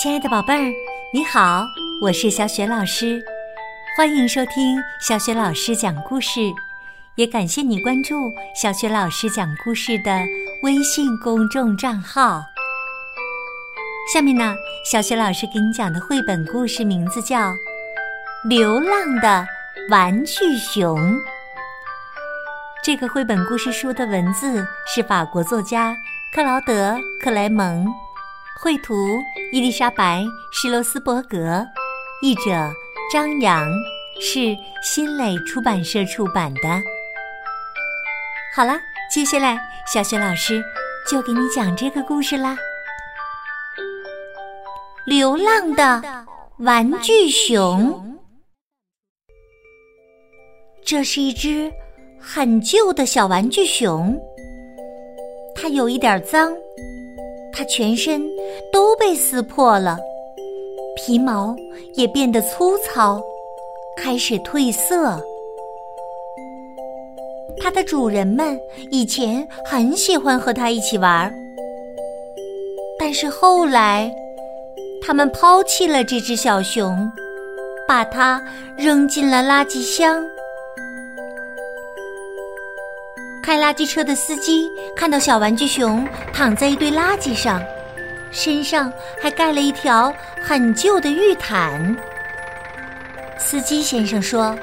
亲爱的宝贝儿，你好，我是小雪老师，欢迎收听小雪老师讲故事，也感谢你关注小雪老师讲故事的微信公众账号。下面呢，小雪老师给你讲的绘本故事名字叫《流浪的玩具熊》。这个绘本故事书的文字是法国作家克劳德·克莱蒙。绘图伊丽莎白·施罗斯伯格，译者张扬，是新蕾出版社出版的。好了，接下来小雪老师就给你讲这个故事啦。流浪的玩具熊，这是一只很旧的小玩具熊，它有一点脏。它全身都被撕破了，皮毛也变得粗糙，开始褪色。它的主人们以前很喜欢和它一起玩儿，但是后来，他们抛弃了这只小熊，把它扔进了垃圾箱。开垃圾车的司机看到小玩具熊躺在一堆垃圾上，身上还盖了一条很旧的浴毯。司机先生说：“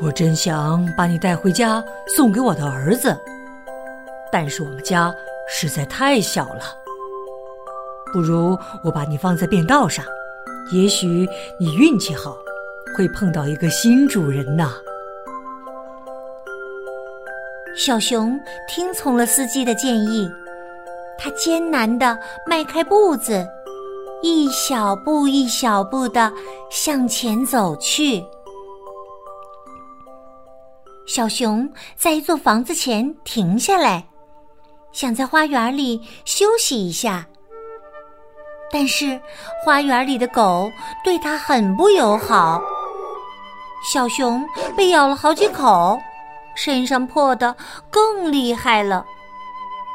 我真想把你带回家送给我的儿子，但是我们家实在太小了。不如我把你放在便道上，也许你运气好，会碰到一个新主人呢。”小熊听从了司机的建议，它艰难地迈开步子，一小步一小步地向前走去。小熊在一座房子前停下来，想在花园里休息一下，但是花园里的狗对它很不友好，小熊被咬了好几口。身上破的更厉害了，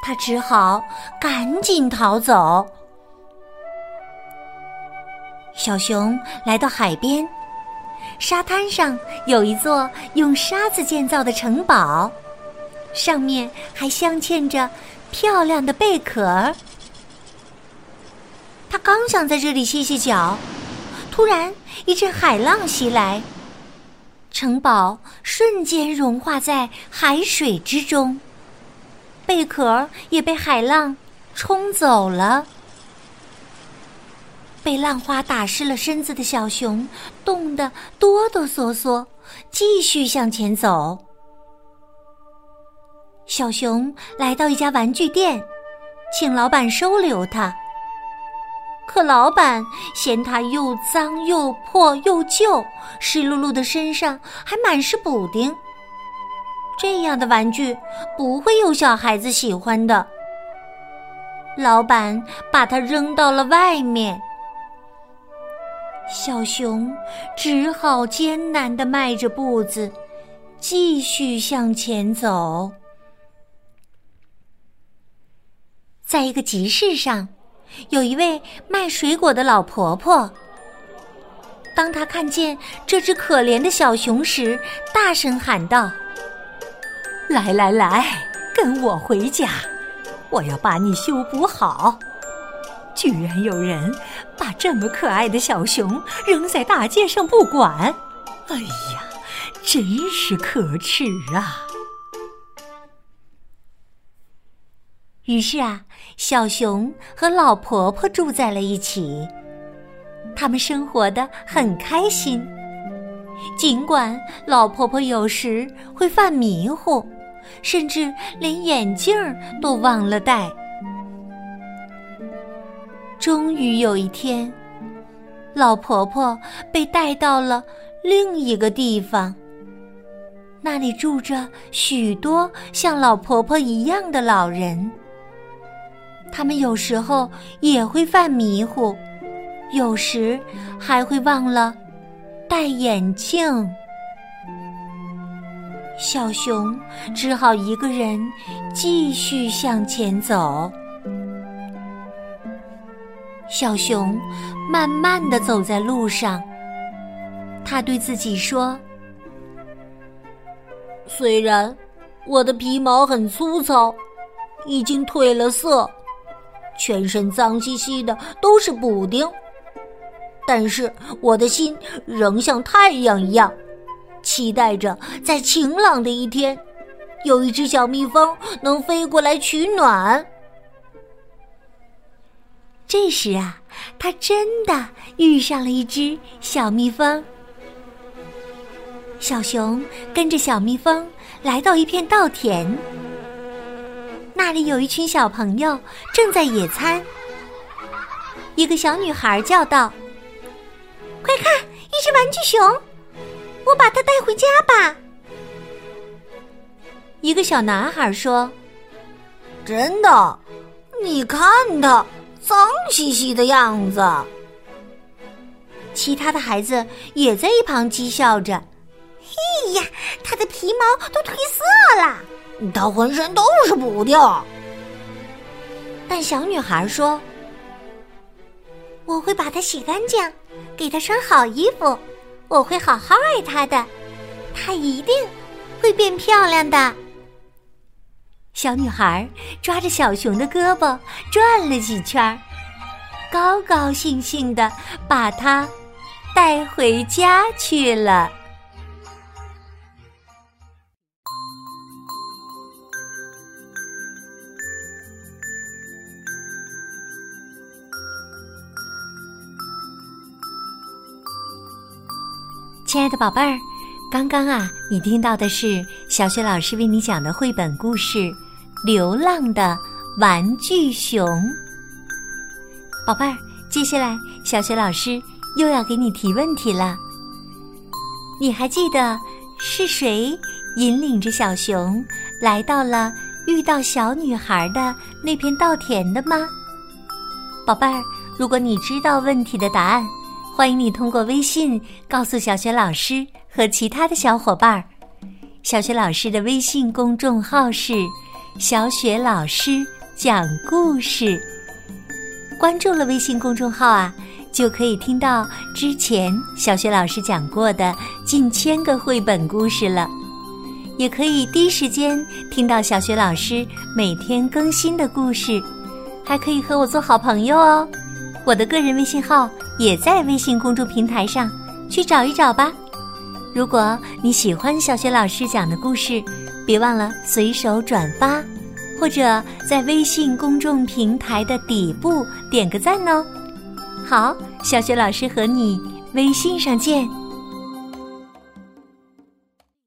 他只好赶紧逃走。小熊来到海边，沙滩上有一座用沙子建造的城堡，上面还镶嵌着漂亮的贝壳。他刚想在这里歇歇脚，突然一阵海浪袭来。城堡瞬间融化在海水之中，贝壳也被海浪冲走了。被浪花打湿了身子的小熊冻得哆哆嗦嗦，继续向前走。小熊来到一家玩具店，请老板收留他。可老板嫌它又脏又破又旧，湿漉漉的身上还满是补丁。这样的玩具不会有小孩子喜欢的。老板把它扔到了外面。小熊只好艰难的迈着步子，继续向前走。在一个集市上。有一位卖水果的老婆婆。当她看见这只可怜的小熊时，大声喊道：“来来来，跟我回家，我要把你修补好。”居然有人把这么可爱的小熊扔在大街上不管，哎呀，真是可耻啊！于是啊，小熊和老婆婆住在了一起，他们生活的很开心。尽管老婆婆有时会犯迷糊，甚至连眼镜都忘了戴。终于有一天，老婆婆被带到了另一个地方，那里住着许多像老婆婆一样的老人。他们有时候也会犯迷糊，有时还会忘了戴眼镜。小熊只好一个人继续向前走。小熊慢慢的走在路上，他对自己说：“虽然我的皮毛很粗糙，已经褪了色，全身脏兮兮的都是补丁，但是我的心仍像太阳一样，期待着在晴朗的一天，有一只小蜜蜂能飞过来取暖。”这时啊，他真的遇上了一只小蜜蜂。小熊跟着小蜜蜂来到一片稻田，那里有一群小朋友正在野餐。一个小女孩叫道：“快看，一只玩具熊，我把它带回家吧。”一个小男孩说：“真的？你看它。”脏兮兮的样子，其他的孩子也在一旁讥笑着：“嘿呀，它的皮毛都褪色了，它浑身都是补丁。”但小女孩说：“我会把它洗干净，给它穿好衣服，我会好好爱它的，它一定会变漂亮的。”小女孩抓着小熊的胳膊转了几圈，高高兴兴的把它带回家去了。亲爱的宝贝儿，刚刚啊，你听到的是小雪老师为你讲的绘本故事。流浪的玩具熊，宝贝儿，接下来小雪老师又要给你提问题了。你还记得是谁引领着小熊来到了遇到小女孩的那片稻田的吗？宝贝儿，如果你知道问题的答案，欢迎你通过微信告诉小雪老师和其他的小伙伴儿。小雪老师的微信公众号是。小雪老师讲故事，关注了微信公众号啊，就可以听到之前小雪老师讲过的近千个绘本故事了，也可以第一时间听到小雪老师每天更新的故事，还可以和我做好朋友哦。我的个人微信号也在微信公众平台上，去找一找吧。如果你喜欢小学老师讲的故事。别忘了随手转发，或者在微信公众平台的底部点个赞哦。好，小学老师和你微信上见。